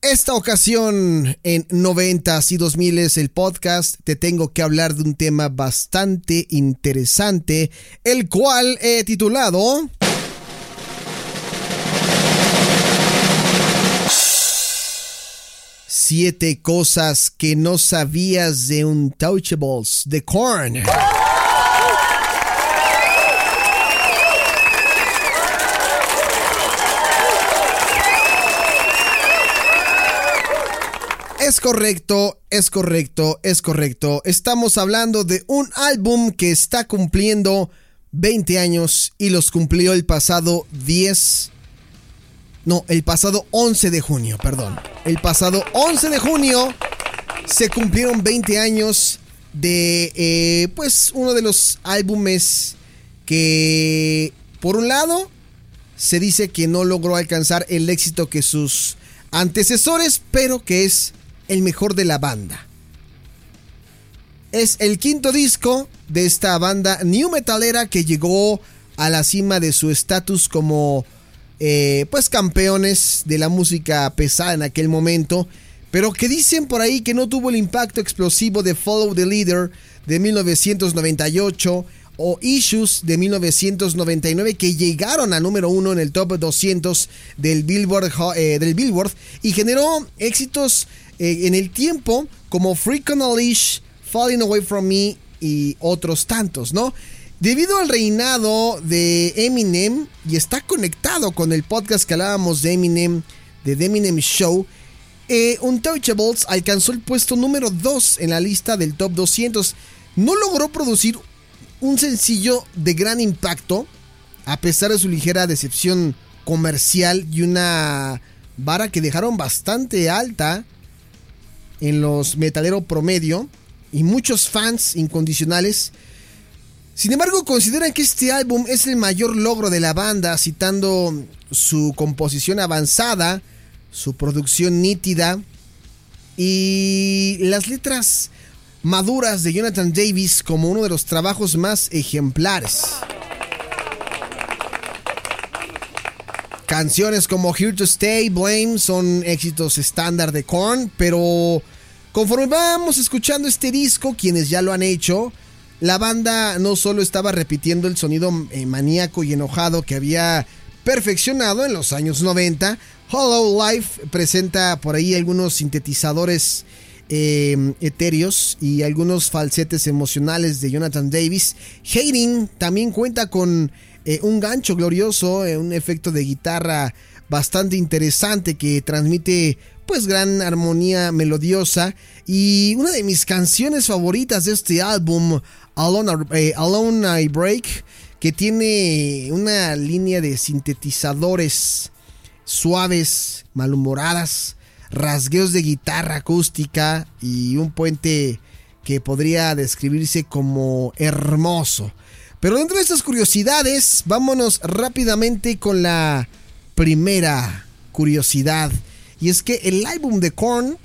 Esta ocasión en 90 y 2000 es el podcast, te tengo que hablar de un tema bastante interesante, el cual he titulado... Siete cosas que no sabías de Untouchables de Korn. Es correcto, es correcto, es correcto. Estamos hablando de un álbum que está cumpliendo 20 años y los cumplió el pasado 10. No, el pasado 11 de junio, perdón. El pasado 11 de junio se cumplieron 20 años de, eh, pues, uno de los álbumes que, por un lado, se dice que no logró alcanzar el éxito que sus antecesores, pero que es el mejor de la banda. Es el quinto disco de esta banda new metalera que llegó a la cima de su estatus como eh, pues campeones de la música pesada en aquel momento, pero que dicen por ahí que no tuvo el impacto explosivo de Follow the Leader de 1998 o Issues de 1999 que llegaron a número uno en el top 200 del Billboard, eh, del Billboard y generó éxitos eh, en el tiempo como Freak on Falling Away From Me y otros tantos, ¿no? Debido al reinado de Eminem, y está conectado con el podcast que hablábamos de Eminem, de The Eminem Show, eh, Untouchables alcanzó el puesto número 2 en la lista del top 200. No logró producir un sencillo de gran impacto, a pesar de su ligera decepción comercial y una vara que dejaron bastante alta en los metalero promedio y muchos fans incondicionales. Sin embargo, consideran que este álbum es el mayor logro de la banda, citando su composición avanzada, su producción nítida y las letras maduras de Jonathan Davis como uno de los trabajos más ejemplares. Canciones como Here to Stay, Blame son éxitos estándar de Korn, pero conforme vamos escuchando este disco, quienes ya lo han hecho, la banda no solo estaba repitiendo el sonido eh, maníaco y enojado que había perfeccionado en los años 90, Hollow Life presenta por ahí algunos sintetizadores eh, etéreos y algunos falsetes emocionales de Jonathan Davis. Hating también cuenta con eh, un gancho glorioso, eh, un efecto de guitarra bastante interesante que transmite pues gran armonía melodiosa y una de mis canciones favoritas de este álbum Alone, eh, Alone I Break que tiene una línea de sintetizadores suaves, malhumoradas, rasgueos de guitarra acústica y un puente que podría describirse como hermoso. Pero dentro de estas curiosidades, vámonos rápidamente con la primera curiosidad. Y es que el álbum de Korn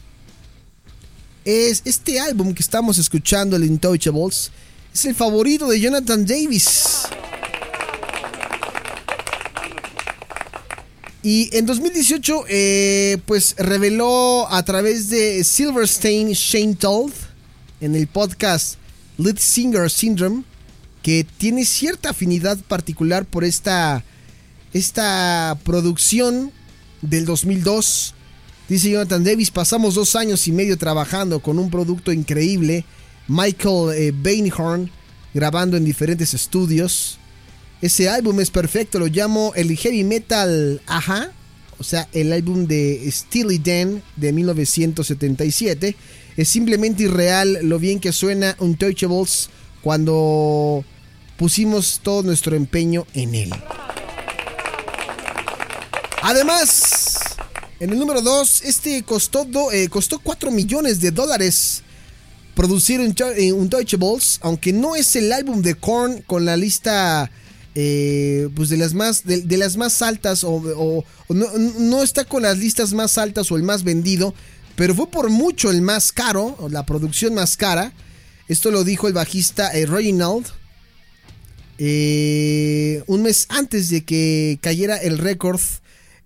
es este álbum que estamos escuchando, el Intouchables, es el favorito de Jonathan Davis. Y en 2018, eh, pues reveló a través de Silverstein Shane Told en el podcast Lead Singer Syndrome que tiene cierta afinidad particular por esta, esta producción del 2002. Dice Jonathan Davis, pasamos dos años y medio trabajando con un producto increíble. Michael eh, Bainhorn grabando en diferentes estudios. Ese álbum es perfecto, lo llamo el heavy metal Ajá, o sea, el álbum de Steely Dan de 1977. Es simplemente irreal lo bien que suena Untouchables cuando pusimos todo nuestro empeño en él. Además, En el número 2, este costó, eh, costó 4 millones de dólares producir un, Untouchables, aunque no es el álbum de Korn con la lista eh, pues de las más de, las más altas o, no, está con las listas más altas o el más vendido, pero fue por mucho el más caro, la producción más cara. Esto lo dijo el bajista eh, Reginald eh, un mes antes de que cayera el récord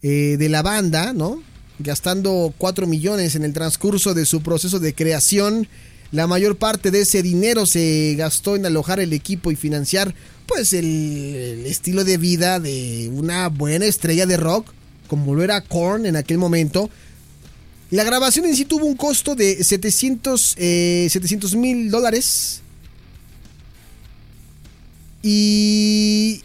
de la banda, ¿no? Gastando 4 millones en el transcurso de su proceso de creación la mayor parte de ese dinero se gastó en alojar el equipo y financiar pues el, estilo de vida de una buena estrella de rock como lo era Korn en aquel momento. La grabación en sí tuvo un costo de 700 eh, mil dólares. Y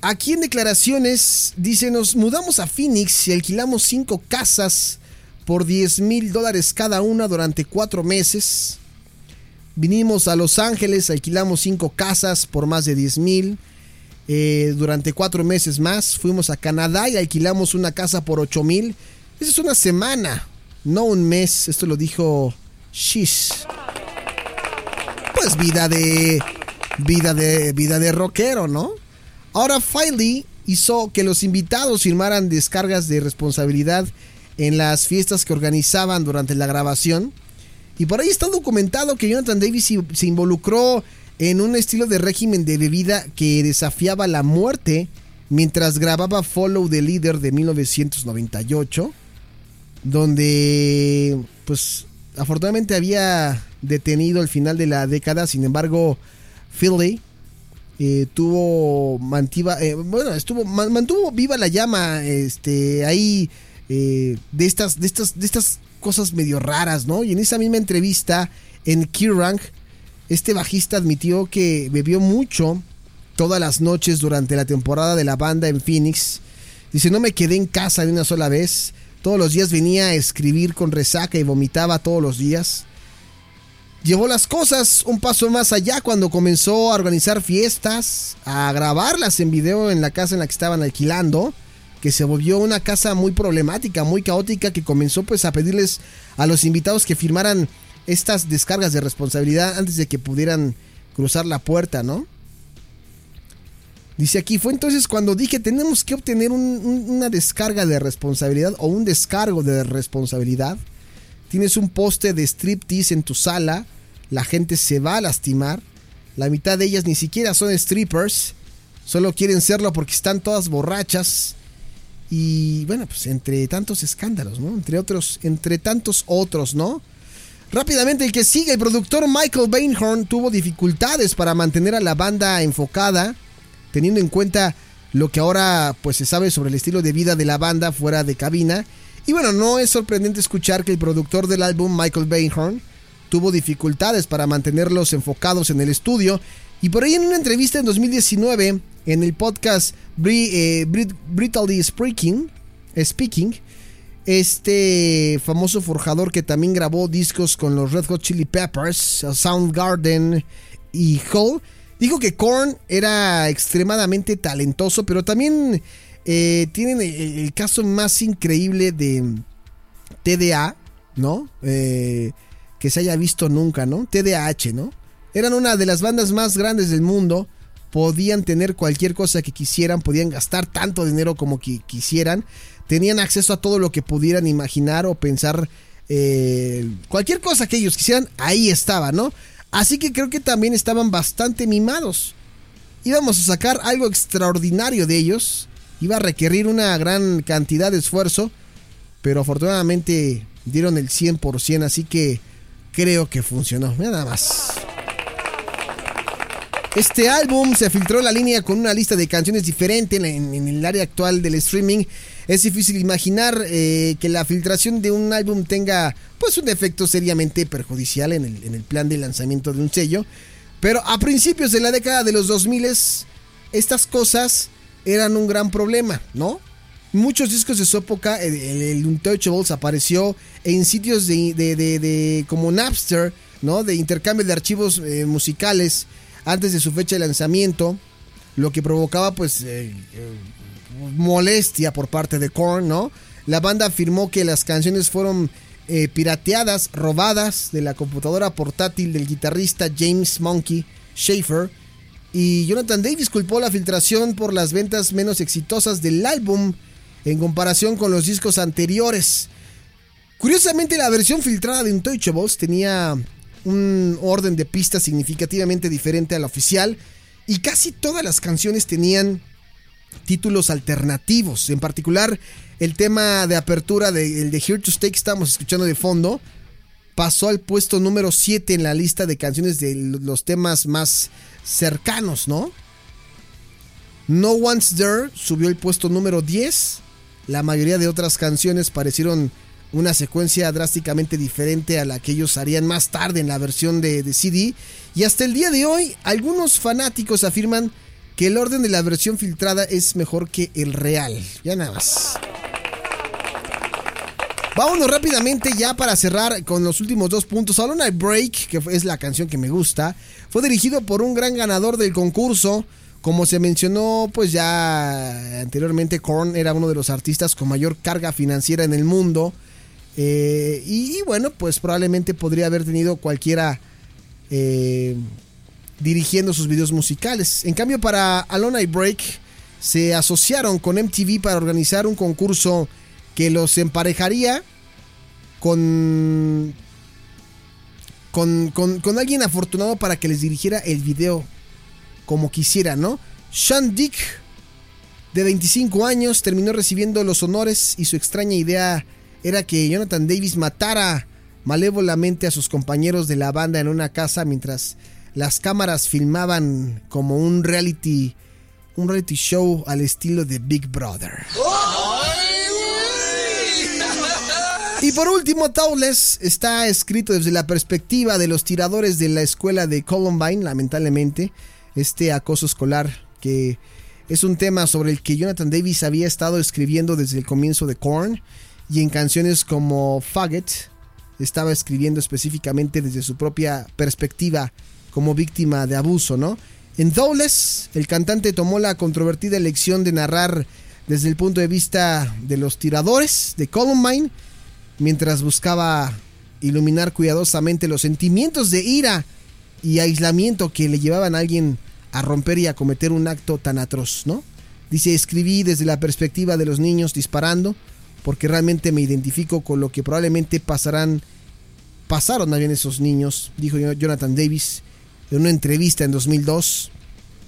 aquí en declaraciones dice, nos mudamos a Phoenix y alquilamos cinco casas por 10 mil dólares cada una durante cuatro meses. Vinimos a Los Ángeles, alquilamos cinco casas por más de 10 mil. Eh, durante cuatro meses más fuimos a Canadá y alquilamos una casa por 8 mil. Esa es una semana, no un mes. Esto lo dijo Shish. Pues vida de. Vida de. Vida de rockero, ¿no? Ahora Filey hizo que los invitados firmaran descargas de responsabilidad en las fiestas que organizaban durante la grabación. Y por ahí está documentado que Jonathan Davis se involucró en un estilo de régimen de bebida que desafiaba la muerte mientras grababa Follow the Leader de 1998, donde pues afortunadamente había detenido el final de la década, sin embargo Philly eh, tuvo mantiva, eh, bueno estuvo mantuvo viva la llama este ahí eh, de, estas, de, estas, de estas cosas medio raras, ¿no? Y en esa misma entrevista en Kerrang, este bajista admitió que bebió mucho todas las noches durante la temporada de la banda en Phoenix. Dice, no me quedé en casa de una sola vez. Todos los días venía a escribir con resaca y vomitaba todos los días. Llevó las cosas un paso más allá cuando comenzó a organizar fiestas, a grabarlas en video en la casa en la que estaban alquilando que se volvió una casa muy problemática, muy caótica, que comenzó pues a pedirles a los invitados que firmaran estas descargas de responsabilidad antes de que pudieran cruzar la puerta, ¿no? Dice aquí, fue entonces cuando dije tenemos que obtener una descarga de responsabilidad o un descargo de responsabilidad. Tienes un poste de striptease en tu sala, la gente se va a lastimar, la mitad de ellas ni siquiera son strippers, solo quieren serlo porque están todas borrachas y bueno, pues entre tantos escándalos, ¿no? Entre otros, entre tantos otros, ¿no? Rápidamente el que sigue, el productor Michael Bainhorn tuvo dificultades para mantener a la banda enfocada, teniendo en cuenta lo que ahora pues se sabe sobre el estilo de vida de la banda fuera de cabina. Y bueno, no es sorprendente escuchar que el productor del álbum, Michael Bainhorn, tuvo dificultades para mantenerlos enfocados en el estudio. Y por ahí en una entrevista en 2019, en el podcast eh, Speaking, Speaking, este famoso forjador que también grabó discos con los Red Hot Chili Peppers, Soundgarden y Hull, dijo que Korn era extremadamente talentoso, pero también eh, tienen el, caso más increíble de TDA, ¿no? Eh, que se haya visto nunca, ¿no? TDAH, ¿no? Eran una de las bandas más grandes del mundo podían tener cualquier cosa que quisieran, podían gastar tanto dinero como que quisieran, tenían acceso a todo lo que pudieran imaginar o pensar, eh, cualquier cosa que ellos quisieran, ahí estaba, ¿no? Así que creo que también estaban bastante mimados. Íbamos a sacar algo extraordinario de ellos, iba a requerir una gran cantidad de esfuerzo, pero afortunadamente dieron el 100%, así que creo que funcionó, nada más. Este álbum se filtró la línea con una lista de canciones diferente en, el área actual del streaming. Es difícil imaginar eh, que la filtración de un álbum tenga pues un efecto seriamente perjudicial en el, en el plan de lanzamiento de un sello. Pero a principios de la década de los 2000 estas cosas eran un gran problema, ¿no? Muchos discos de su época, el, Untouchables apareció en sitios de, de, como Napster, ¿no? De intercambio de archivos eh, musicales antes de su fecha de lanzamiento, lo que provocaba pues eh, eh, molestia por parte de Korn, ¿no? La banda afirmó que las canciones fueron eh, pirateadas, robadas de la computadora portátil del guitarrista James Monkey Schaefer. Y Jonathan Davis culpó la filtración por las ventas menos exitosas del álbum en comparación con los discos anteriores. Curiosamente, la versión filtrada de Untouchables tenía un orden de pistas significativamente diferente a la oficial y casi todas las canciones tenían títulos alternativos. En particular, el tema de apertura de, de Here to Stay que estamos escuchando de fondo pasó al puesto número 7 en la lista de canciones de los temas más cercanos, ¿no? No One's There subió el puesto número 10. La mayoría de otras canciones parecieron una secuencia drásticamente diferente a la que ellos harían más tarde en la versión de, CD. Y hasta el día de hoy, algunos fanáticos afirman que el orden de la versión filtrada es mejor que el real. Ya nada más. Vámonos rápidamente ya para cerrar con los últimos dos puntos. All Night Break, que es la canción que me gusta, fue dirigido por un gran ganador del concurso. Como se mencionó, pues ya anteriormente, Korn era uno de los artistas con mayor carga financiera en el mundo. Eh, y, y, bueno, pues probablemente podría haber tenido cualquiera eh, dirigiendo sus videos musicales. En cambio, para Alone I Break se asociaron con MTV para organizar un concurso que los emparejaría con, con, con alguien afortunado para que les dirigiera el video como quisiera, ¿no? Sean Dick, de 25 años, terminó recibiendo los honores y su extraña idea era que Jonathan Davis matara malévolamente a sus compañeros de la banda en una casa mientras las cámaras filmaban como un reality un reality show al estilo de Big Brother. Y por último, Towles está escrito desde la perspectiva de los tiradores de la escuela de Columbine, lamentablemente, este acoso escolar que es un tema sobre el que Jonathan Davis había estado escribiendo desde el comienzo de Korn y en canciones como Faggot estaba escribiendo específicamente desde su propia perspectiva como víctima de abuso, ¿no? En Dowless, el cantante tomó la controvertida elección de narrar desde el punto de vista de los tiradores de Columbine, mientras buscaba iluminar cuidadosamente los sentimientos de ira y aislamiento que le llevaban a alguien a romper y a cometer un acto tan atroz, ¿no? Dice, escribí desde la perspectiva de los niños disparando, porque realmente me identifico con lo que probablemente pasarán, pasaron también esos niños, dijo Jonathan Davis en una entrevista en 2002,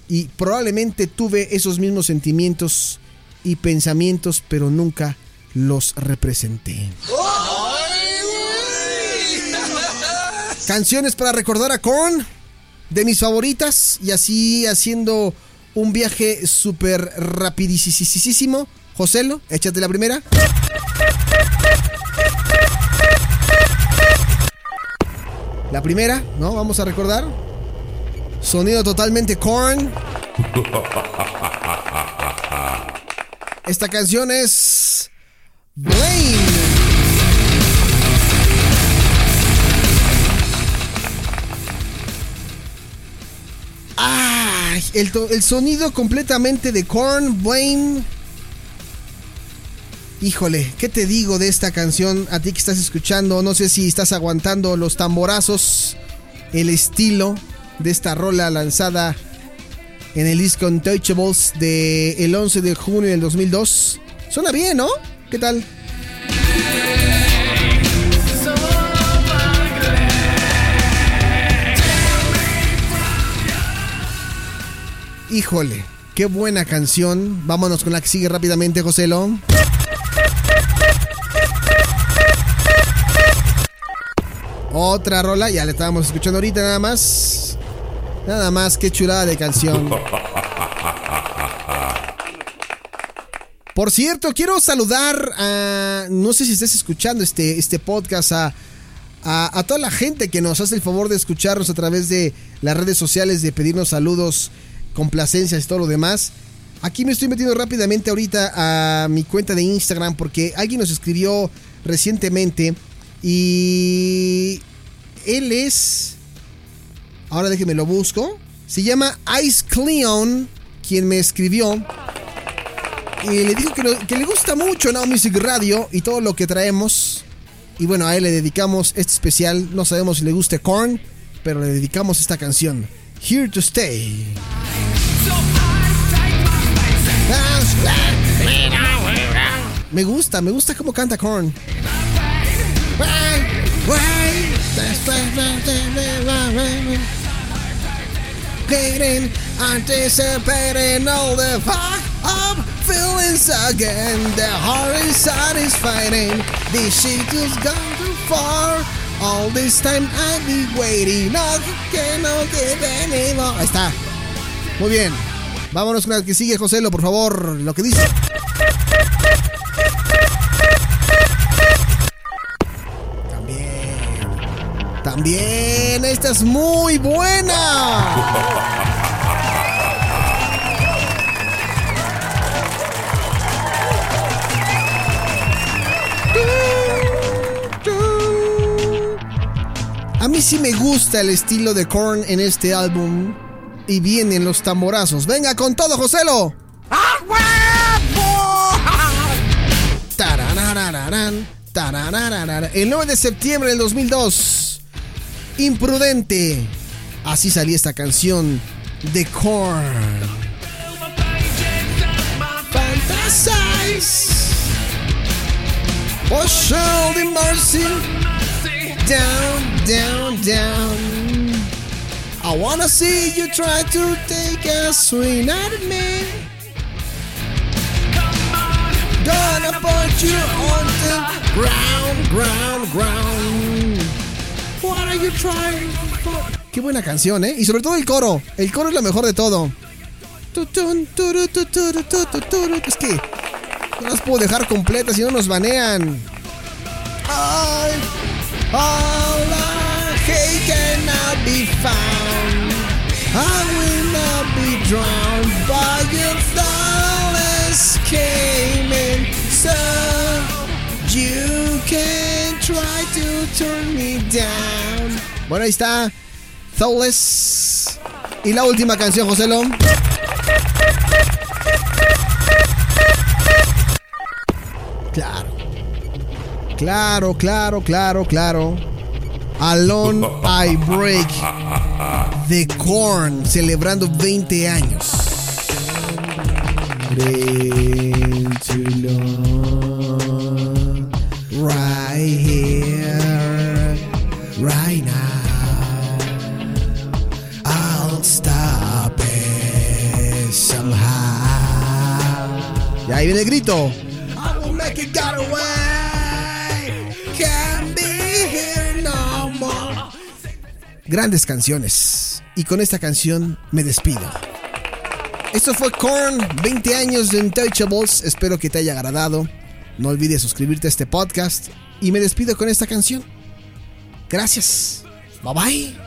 y probablemente tuve esos mismos sentimientos y pensamientos, pero nunca los representé. Canciones para recordar a Korn, de mis favoritas, y así haciendo un viaje súper rapidísimo. Joselo, échate la primera. La primera, ¿no? Vamos a recordar. Sonido totalmente corn. Esta canción es Blame. El, el, sonido completamente de Korn, Blame. Híjole, ¿qué te digo de esta canción? A ti que estás escuchando, no sé si estás aguantando los tamborazos, el estilo de esta rola lanzada en el disco Untouchables de el 11 de junio del 2002. Suena bien, ¿no? ¿Qué tal? Híjole, qué buena canción. Vámonos con la que sigue rápidamente, Joselo. Otra rola, ya la estábamos escuchando ahorita nada más. Nada más, qué chulada de canción. Por cierto, quiero saludar a. No sé si estés escuchando este, este podcast, a, a, toda la gente que nos hace el favor de escucharnos a través de las redes sociales, de pedirnos saludos, complacencias y todo lo demás. Aquí me estoy metiendo rápidamente ahorita a mi cuenta de Instagram porque alguien nos escribió recientemente y él es. Ahora déjeme lo busco. Se llama Ice Cleon, quien me escribió. Y le dijo que, le gusta gusta mucho Now Music Radio y todo lo que traemos. Y bueno, a él le dedicamos este especial. No sabemos si le guste Korn, pero le dedicamos esta canción. Here to Stay. Me gusta, me gusta cómo canta Korn. Feelings again. The heart inside is fighting. This gone too far. All this time I've been waiting. Está. Muy bien. Vámonos con el que sigue, Joselo, por favor. Lo que dice. También. También. Esta es muy buena. A mí sí me gusta el estilo de Korn en este álbum. Y vienen los tamborazos. Venga con todo, Joselo. El 9 de septiembre del 2002. Imprudente. Así salía esta canción de Korn. Fantasize. Oh, the. Down, down, down. I wanna see you try to take a swing at me. Gonna put you on the ground, ground, ground. What are you trying for? Qué buena canción, ¿eh? Y sobre todo el coro. El coro es lo mejor de todo. Es que no las puedo dejar completas si no nos banean. Ay. All I hate cannot be found. I will not be drowned by your came in. So you can try to turn me down. Bueno, ahí está. Thoughtless. Y la última canción, Joselo. Claro. Claro, claro, claro, claro. Alone I Break The Korn celebrando 20 años. Right here, right now. I'll stop it somehow. Y ahí viene el grito. I will make it get away. Grandes canciones. Y con esta canción me despido. Esto fue Korn, 20 años de Untouchables. Espero que te haya agradado. No olvides suscribirte a este podcast. Y me despido con esta canción. Gracias. Bye bye.